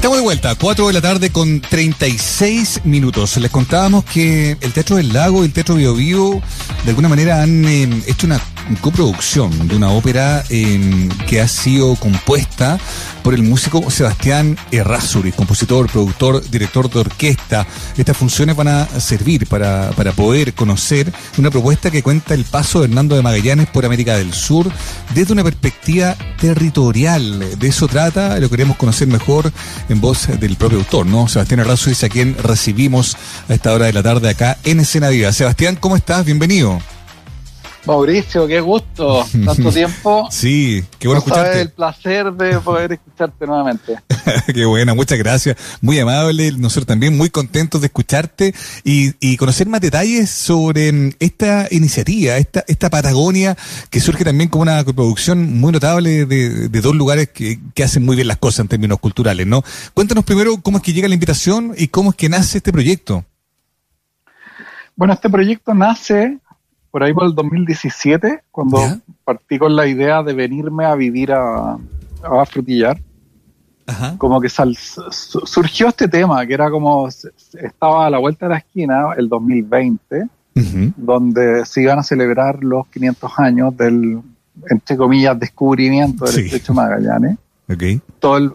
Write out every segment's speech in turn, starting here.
Estamos de vuelta, 4 de la tarde con 36 minutos. Les contábamos que el Teatro del Lago y el Teatro Bio Bio de alguna manera han eh, hecho una coproducción de una ópera eh, que ha sido compuesta por el músico Sebastián Errázuriz, compositor, productor, director de orquesta. Estas funciones van a servir para, para poder conocer una propuesta que cuenta el paso de Hernando de Magallanes por América del Sur desde una perspectiva territorial. De eso trata, lo queremos conocer mejor en voz del propio autor, ¿no? Sebastián Errázuriz, a quien recibimos a esta hora de la tarde acá en Escena Viva. Sebastián, ¿cómo estás? Bienvenido. Mauricio, qué gusto, tanto tiempo. Sí, qué bueno escucharte. el placer de poder escucharte nuevamente. qué buena, muchas gracias. Muy amable, nosotros también muy contentos de escucharte y, conocer más detalles sobre mm, esta iniciativa, esta, esta Patagonia que surge también como una producción muy notable de, dos lugares que, que, hacen muy bien las cosas en términos culturales, ¿no? Cuéntanos primero cómo es que llega la invitación y cómo es que nace este proyecto. Bueno, este proyecto nace por ahí por el 2017, cuando partí con la idea de venirme a vivir a, a Frutillar. Como que surgió este tema, que era como estaba a la vuelta de la esquina, el 2020, donde se iban a celebrar los 500 años del, entre comillas, descubrimiento del estrecho Magallanes. Todo, el,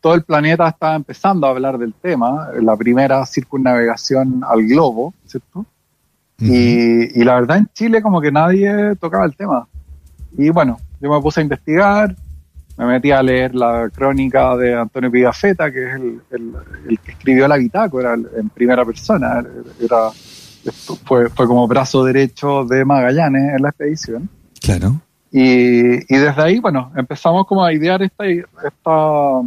todo el planeta estaba empezando a hablar del tema, la primera circunnavegación al globo, ¿cierto? Y, la verdad en Chile como que nadie tocaba el tema. Y bueno, yo me puse a investigar, me metí a leer la crónica de Antonio Pigafetta, que es el, que escribió la bitácora en primera persona. Era, fue, fue como brazo derecho de Magallanes en la expedición. Claro. Y, y desde ahí, bueno, empezamos como a idear esta, esta,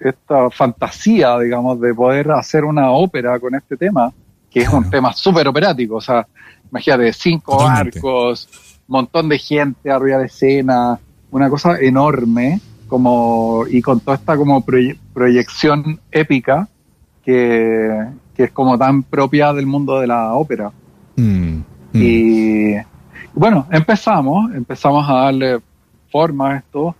esta fantasía, digamos, de poder hacer una ópera con este tema que es un tema súper operático, o sea, imagínate, cinco arcos, montón de gente arriba de escena, una cosa enorme, como, y con toda esta como proyección épica que, es como tan propia del mundo de la ópera. Mm, mm. Y bueno, empezamos, empezamos a darle forma a esto.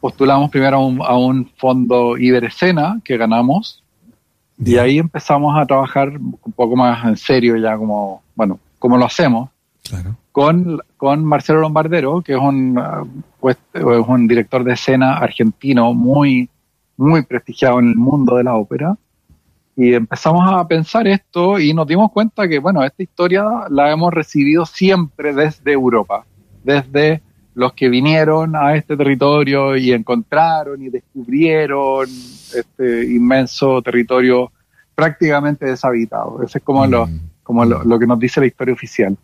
Postulamos primero a un, a un fondo Iberescena que ganamos, y ahí empezamos a trabajar un poco más en serio ya como, bueno, como lo hacemos. Con, con Marcelo Lombardero, que es un, pues, es un director de escena argentino muy, muy prestigiado en el mundo de la ópera. Y empezamos a pensar esto y nos dimos cuenta que, bueno, esta historia la hemos recibido siempre desde Europa, desde los que vinieron a este territorio y encontraron y descubrieron este inmenso territorio prácticamente deshabitado. Eso es como, lo, mm. como lo, que nos dice la historia oficial.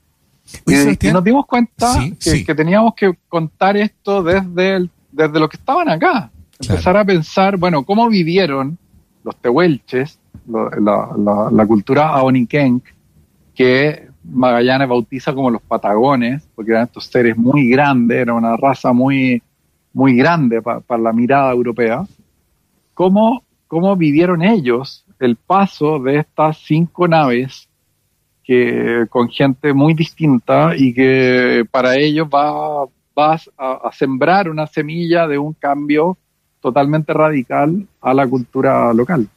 Y, nos dimos cuenta que, teníamos que contar esto desde, desde lo que estaban acá. Empezar a pensar, bueno, cómo vivieron los tehuelches, la, la, cultura aoniquenc, que Magallanes bautiza como los patagones, porque eran estos seres muy grandes, era una raza muy, muy grande para la mirada europea. ¿Cómo, ¿Cómo vivieron ellos el paso de estas cinco naves que con gente muy distinta y que para ellos va, vas a, sembrar una semilla de un cambio totalmente radical a la cultura local.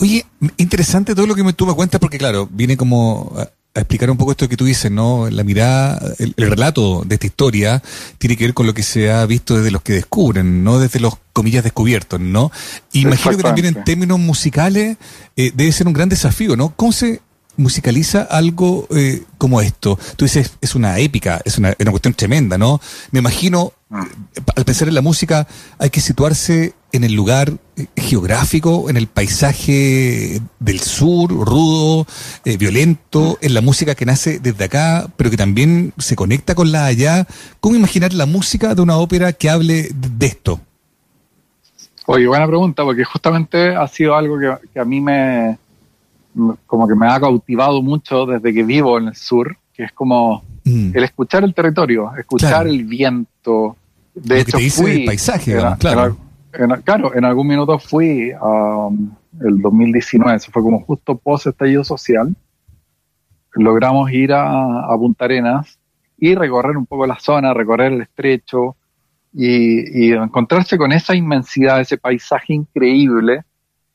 Oye, interesante todo lo que me tuvo cuenta porque claro, viene como a explicar un poco esto que tú dices, ¿no? La mirada, el, relato de esta historia tiene que ver con lo que se ha visto desde los que descubren, no desde los comillas descubiertos, ¿no? Imagino que también en términos musicales eh, debe ser un gran desafío, ¿no? ¿Cómo se musicaliza algo eh, como esto? Tú dices, es una épica, es una, una cuestión tremenda, ¿no? Me imagino. Al pensar en la música, hay que situarse en el lugar eh, geográfico, en el paisaje del sur, rudo, eh, violento, en la música que nace desde acá, pero que también se conecta con la allá. ¿Cómo imaginar la música de una ópera que hable de esto? Oye, buena pregunta, porque justamente ha sido algo que, a mí me, como que me ha cautivado mucho desde que vivo en el sur, que es como mm. el escuchar el territorio, escuchar el viento. De hecho, fui, el paisaje, claro claro, en algún minuto fui a um, el 2019, eso fue como justo post estallido social. Logramos ir a, Punta Arenas y recorrer un poco la zona, recorrer el estrecho y, encontrarse con esa inmensidad, ese paisaje increíble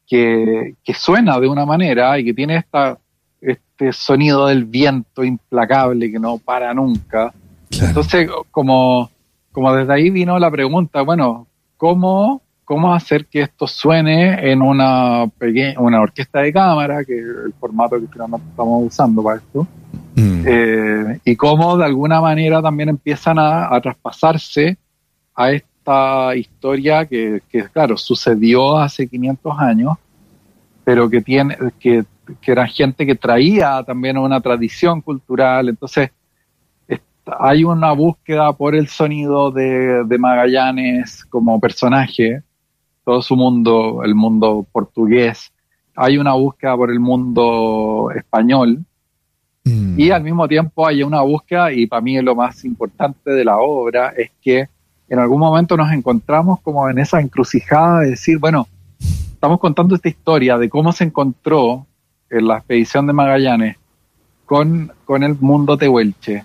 que, que suena de una manera y que tiene esta, este sonido del viento implacable que no para nunca. Entonces, como, como desde ahí vino la pregunta, bueno, ¿cómo, cómo hacer que esto suene en una, una orquesta de cámara, que es el formato que estamos usando para esto? Mm. Eh, y cómo de alguna manera también empiezan a, a traspasarse a esta historia que, que, claro, sucedió hace 500 años, pero que tiene, que que era gente que traía también una tradición cultural. Entonces, hay una búsqueda por el sonido de, Magallanes como personaje, todo su mundo, el mundo portugués. Hay una búsqueda por el mundo español. Mm. Y al mismo tiempo hay una búsqueda, y para mí lo más importante de la obra es que en algún momento nos encontramos como en esa encrucijada de decir, bueno, estamos contando esta historia de cómo se encontró en la expedición de Magallanes con, con el mundo tehuelche.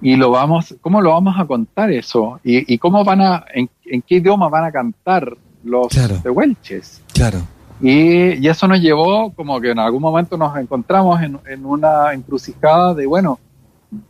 Y lo vamos, ¿cómo lo vamos a contar eso? ¿Y, cómo van a, en, qué idioma van a cantar los tehuelches? Claro. Y, eso nos llevó como que en algún momento nos encontramos en, en una encrucijada de, bueno,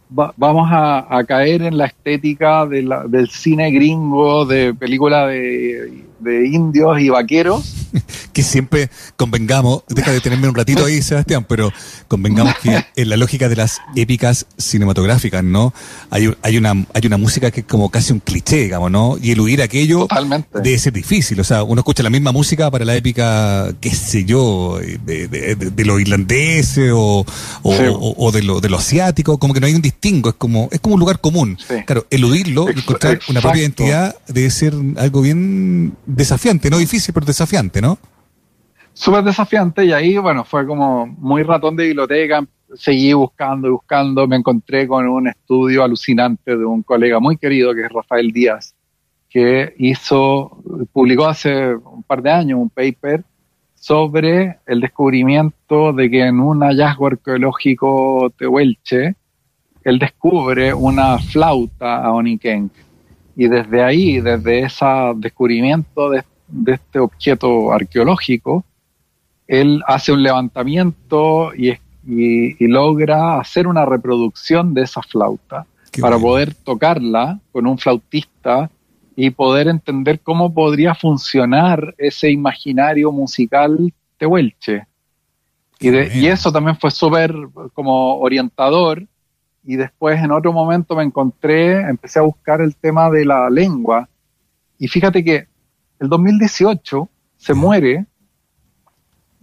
vamos a, caer en la estética del cine gringo, de película de, indios y vaqueros. que siempre convengamos, deja de tenerme un ratito ahí, Sebastián, pero convengamos que en la lógica de las épicas cinematográficas, ¿no? Hay, hay, una, hay una música que es como casi un cliché, digamos, ¿no? Y eludir aquello debe ser difícil. O sea, uno escucha la misma música para la épica, qué sé yo, de, de, de, los irlandeses o, o, de, lo, de lo asiático, como que no hay un distingo, es como, es como un lugar común. Claro, eludirlo y encontrar una propia identidad debe ser algo bien desafiante, no difícil, pero desafiante, ¿no? Súper desafiante y ahí, bueno, fue como muy ratón de biblioteca, seguí buscando y buscando, me encontré con un estudio alucinante de un colega muy querido que es Rafael Díaz, que hizo, publicó hace un par de años un paper sobre el descubrimiento de que en un hallazgo arqueológico tehuelche, él descubre una flauta a Onikenk. Y desde ahí, desde ese descubrimiento de, este objeto arqueológico, él hace un levantamiento y, logra hacer una reproducción de esa flauta para poder tocarla con un flautista y poder entender cómo podría funcionar ese imaginario musical tehuelche. Y, y eso también fue súper como orientador. Y después en otro momento me encontré, empecé a buscar el tema de la lengua. Y fíjate que el 2018 se muere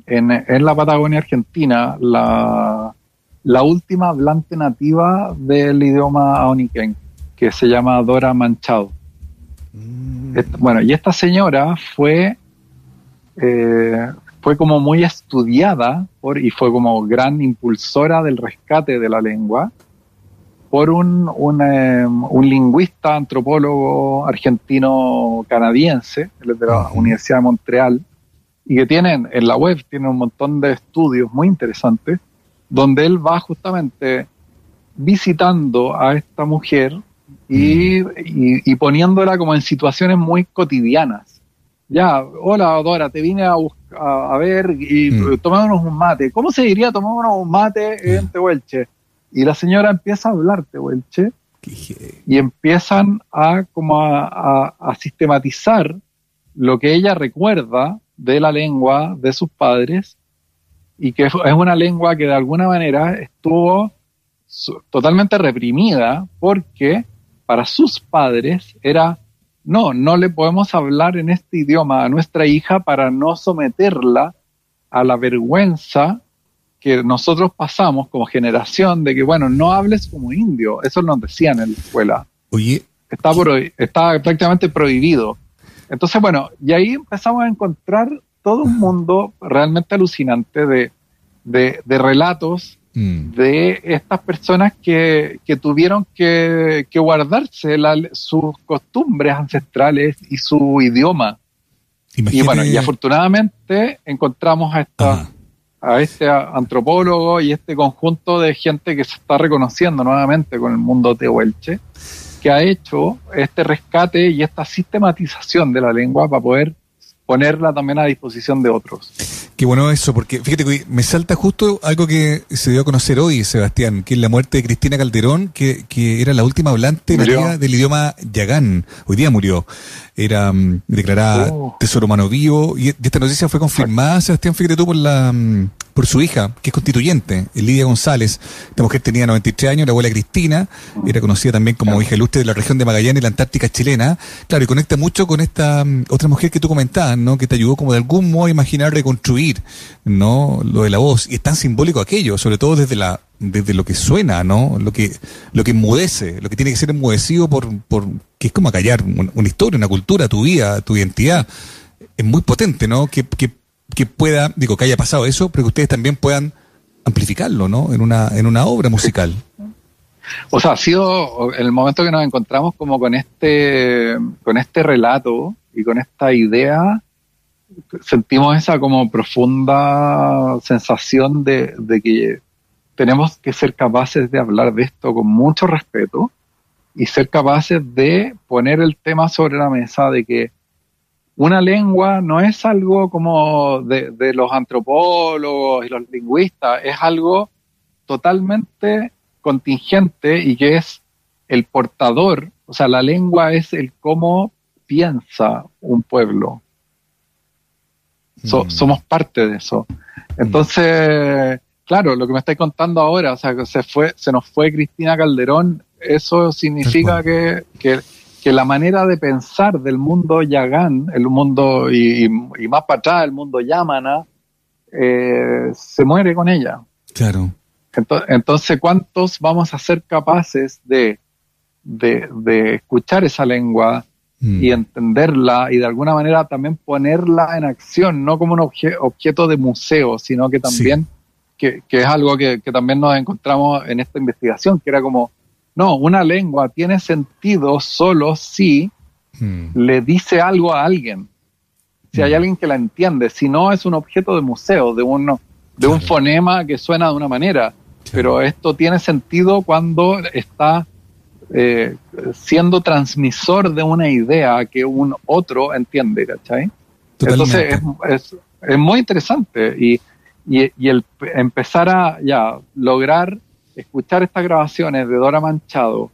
en, en la Patagonia Argentina la, la, última hablante nativa del idioma aoniquén, que se llama Dora Manchado. Mm. Bueno, y esta señora fue, eh, fue como muy estudiada por, y fue como gran impulsora del rescate de la lengua por un, eh, un, lingüista, antropólogo argentino-canadiense, de la Universidad de Montreal, y que tienen en la web, tiene un montón de estudios muy interesantes, donde él va justamente visitando a esta mujer y, y, poniéndola como en situaciones muy cotidianas. Ya, hola Dora, te vine a, a, ver y mm. tomémonos un mate. ¿Cómo se diría tomémonos un mate en Tehuelche? Y la señora empieza a hablarte, Welche, y empiezan a como a, sistematizar lo que ella recuerda de la lengua de sus padres y que es una lengua que de alguna manera estuvo totalmente reprimida porque para sus padres era no, no le podemos hablar en este idioma a nuestra hija para no someterla a la vergüenza que nosotros pasamos como generación de que, bueno, no hables como indio. Eso nos decían en la escuela. Oye. Está, está prácticamente prohibido. Entonces, bueno, y ahí empezamos a encontrar todo un mundo realmente alucinante de, de, relatos mm. de estas personas que, que tuvieron que, que guardarse sus costumbres ancestrales y su idioma. Y bueno, y afortunadamente encontramos a esta, a este antropólogo y este conjunto de gente que se está reconociendo nuevamente con el mundo tehuelche, que ha hecho este rescate y esta sistematización de la lengua para poder ponerla también a disposición de otros. Qué bueno eso, porque fíjate que me salta justo algo que se dio a conocer hoy, Sebastián, que es la muerte de Cristina Calderón, que, que era la última hablante del idioma yagán. Hoy día murió. Era mm, declarada oh. tesoro humano vivo. Y esta noticia fue confirmada, Sebastián, fíjate tú, por la mm, por su hija, que es constituyente, Lidia González. Esta mujer tenía 93 años, la abuela Cristina, era conocida también como hija ilustre de la región de Magallanes y la Antártica chilena. Claro, y conecta mucho con esta mm, otra mujer que tú comentabas, ¿no? Que te ayudó como de algún modo a imaginar reconstruir, ¿no? Lo de la voz. Y es tan simbólico aquello, sobre todo desde la desde lo que suena, ¿no? Lo que lo que enmudece, lo que tiene que ser enmudecido por por que es como acallar una historia, una cultura, tu vida, tu identidad. Es muy potente, ¿no? Que, que que pueda, digo, que haya pasado eso, pero que ustedes también puedan amplificarlo, ¿no? En una, en una obra musical. O sea, ha sido el momento que nos encontramos como con este, con este relato y con esta idea, sentimos esa como profunda sensación de, de que tenemos que ser capaces de hablar de esto con mucho respeto y ser capaces de poner el tema sobre la mesa de que una lengua no es algo como de, los antropólogos y los lingüistas, es algo totalmente contingente y que es el portador, o sea, la lengua es el cómo piensa un pueblo. Mm. Somos parte de eso. Entonces, claro, lo que me estáis contando ahora, o sea, que se fue, se nos fue Cristina Calderón, eso significa que, que, que la manera de pensar del mundo yagán, el mundo y, más para atrás, el mundo yamana, eh, se muere con ella. Claro. Entonces, ¿cuántos vamos a ser capaces de, de, escuchar esa lengua mm. y entenderla y de alguna manera también ponerla en acción, no como un objeto de museo, sino que también, que, es algo que, que también nos encontramos en esta investigación, que era como no, una lengua tiene sentido solo si hmm. le dice algo a alguien. Si hay hmm. alguien que la entiende. Si no, es un objeto de museo, de, uno, de un fonema que suena de una manera. Pero esto tiene sentido cuando está eh, siendo transmisor de una idea que un otro entiende, ¿cachai? Entonces es, es, muy interesante y, y, y, el empezar a ya lograr escuchar estas grabaciones de Dora Manchado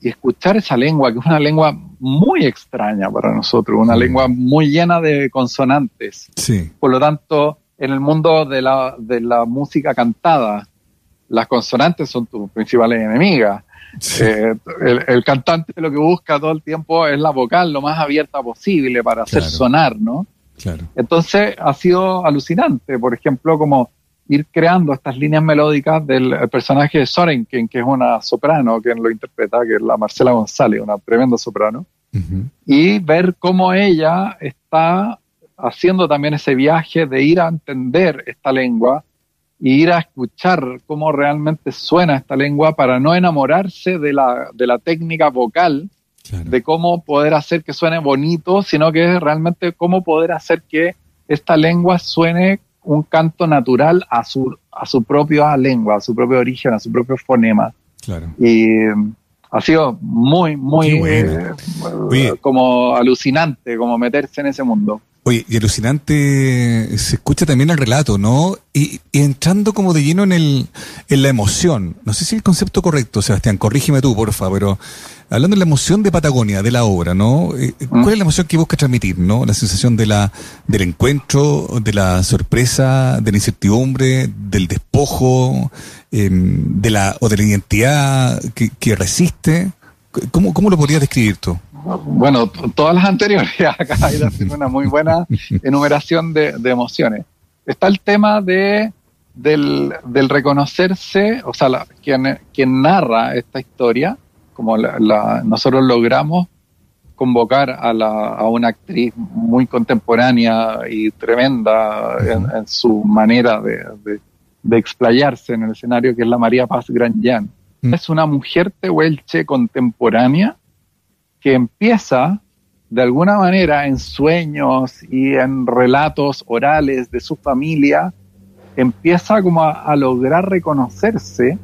y escuchar esa lengua, que es una lengua muy extraña para nosotros, una lengua muy llena de consonantes. Sí. Por lo tanto, en el mundo de la, de la música cantada, las consonantes son tus principales enemigas. Eh, el, cantante lo que busca todo el tiempo es la vocal lo más abierta posible para hacer sonar, ¿no? Claro. Entonces ha sido alucinante, por ejemplo, como ir creando estas líneas melódicas del personaje de Sorenken, que es una soprano, quien lo interpreta, que es la Marcela González, una tremenda soprano, y ver cómo ella está haciendo también ese viaje de ir a entender esta lengua y ir a escuchar cómo realmente suena esta lengua para no enamorarse de la, de la técnica vocal, de cómo poder hacer que suene bonito, sino que es realmente cómo poder hacer que esta lengua suene un canto natural a su, a su propia lengua, a su propio origen, a su propio fonema. Claro. Y mm, ha sido muy, muy eh, como alucinante, como meterse en ese mundo. Oye, y alucinante se escucha también el relato, ¿no? Y, entrando como de lleno en, el, en la emoción. No sé si el concepto correcto, Sebastián, corrígeme tú, porfa, pero hablando de la emoción de Patagonia, de la obra, ¿no? Eh, eh, ¿Cuál es la emoción que busca transmitir, ¿no? La sensación de la, del encuentro, de la sorpresa, de la incertidumbre, del despojo, em, de la, o de la identidad que, que resiste. ¿Cómo, ¿Cómo lo podrías describir tú? Bueno, todas las anteriores, acá hay una muy buena enumeración de, emociones. Está el tema de, del, reconocerse, o sea, quien, quien narra esta historia, como la, nosotros logramos convocar a, la, a una actriz muy contemporánea y tremenda en, su manera de, de, explayarse en el escenario, que es la María Paz Granjan. Es una mujer tehuelche contemporánea que empieza de alguna manera en sueños y en relatos orales de su familia, empieza como a, lograr reconocerse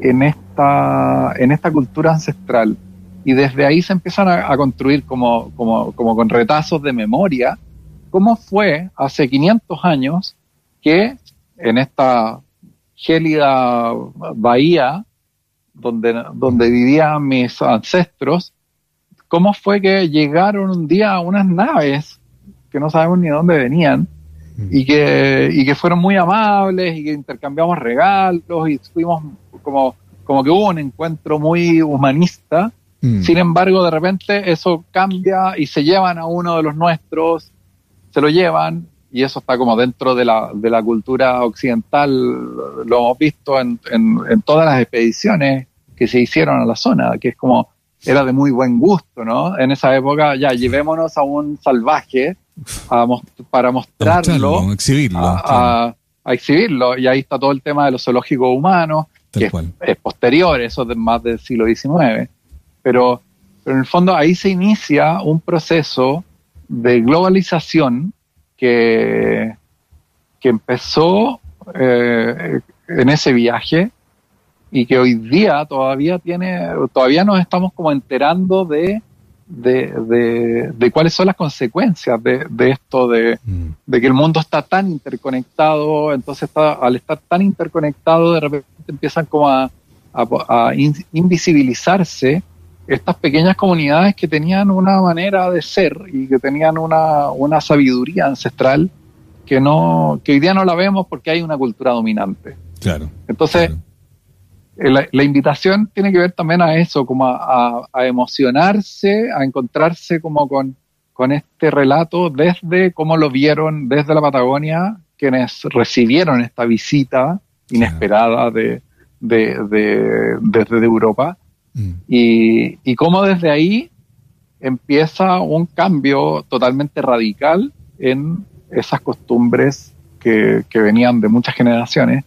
en esta, en esta cultura ancestral. Y desde ahí se empiezan a, construir como, como, como con retazos de memoria cómo fue hace 500 años que en esta gélida bahía donde, donde vivían mis ancestros, cómo fue que llegaron un día unas naves que no sabemos ni de dónde venían y que, y que fueron muy amables y que intercambiamos regalos y fuimos como, como que hubo un encuentro muy humanista. Mm. Sin embargo, de repente eso cambia y se llevan a uno de los nuestros, se lo llevan y eso está como dentro de la, de la cultura occidental, lo hemos visto en, en, todas las expediciones que se hicieron a la zona, que es como, era de muy buen gusto, ¿no? En esa época, ya, llevémonos a un salvaje para mostrarlo, exhibirlo, a, exhibirlo, y ahí está todo el tema de los zoológicos humanos, que es, posterior, eso es más del siglo XIX, pero, pero en el fondo ahí se inicia un proceso de globalización que, que empezó eh, en ese viaje y que hoy día todavía tiene, todavía nos estamos como enterando de, de, de, cuáles son las consecuencias de, de esto, de, mm. de, que el mundo está tan interconectado, entonces está, al estar tan interconectado de repente empiezan como a, a invisibilizarse estas pequeñas comunidades que tenían una manera de ser y que tenían una, una sabiduría ancestral que no que hoy día no la vemos porque hay una cultura dominante. Claro. Entonces, La, invitación tiene que ver también a eso, como a, emocionarse, a encontrarse como con, con este relato desde cómo lo vieron desde la Patagonia, quienes recibieron esta visita inesperada de, de, de, desde Europa. Mm. Y, y cómo desde ahí empieza un cambio totalmente radical en esas costumbres que, venían de muchas generaciones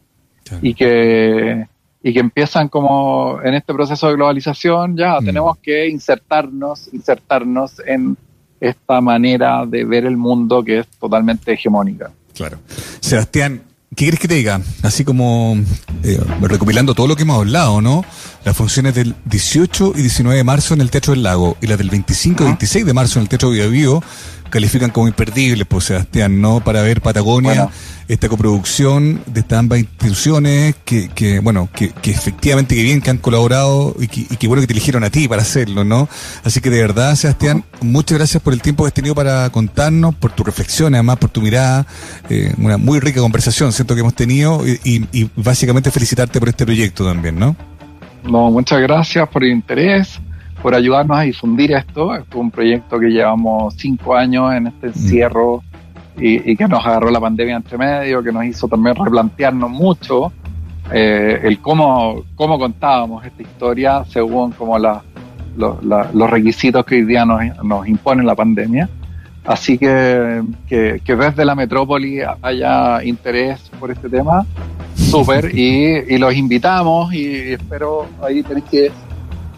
y, que, y que empiezan como en este proceso de globalización, ya mm. tenemos que insertarnos, insertarnos en esta manera de ver el mundo que es totalmente hegemónica. Claro. Sebastián, ¿Qué quieres que te diga? Así como eh, recopilando todo lo que hemos hablado, ¿no? Las funciones del 18 y 19 de marzo en el Teatro del Lago y las del 25 y 26 de marzo en el Teatro Vivo califican como imperdibles, pues Sebastián, ¿no? Para ver Patagonia, esta coproducción de estas ambas instituciones, que, que bueno, que, que, efectivamente que bien que han colaborado y que, y que bueno que te eligieron a ti para hacerlo, ¿no? Así que de verdad, Sebastián, muchas gracias por el tiempo que has tenido para contarnos, por tu reflexión, además por tu mirada, eh, una muy rica conversación, siento que hemos tenido, y, y básicamente felicitarte por este proyecto también, ¿no? No, muchas gracias por el interés por ayudarnos a difundir esto. Esto es un proyecto que llevamos cinco años en este mm. encierro y, que nos agarró la pandemia entre medio, que nos hizo también replantearnos mucho eh, el cómo, cómo contábamos esta historia según como la, los requisitos que hoy día nos, nos impone la pandemia. Así que, que, desde la metrópoli haya interés por este tema, súper, y, y los invitamos y espero ahí tenéis que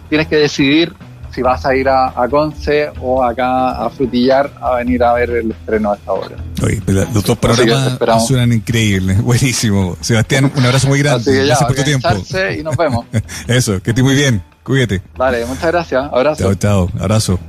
tienes que decidir si vas a ir a, Conce o acá a Frutillar a venir a ver el estreno a esta hora. Oye, los dos programas suenan increíbles, buenísimo. Sebastián, un abrazo muy grande. gracias por tu tiempo. Y nos vemos. Eso, que estés muy bien, cuídate. Vale, muchas gracias. Abrazo. Chao, chao, abrazo.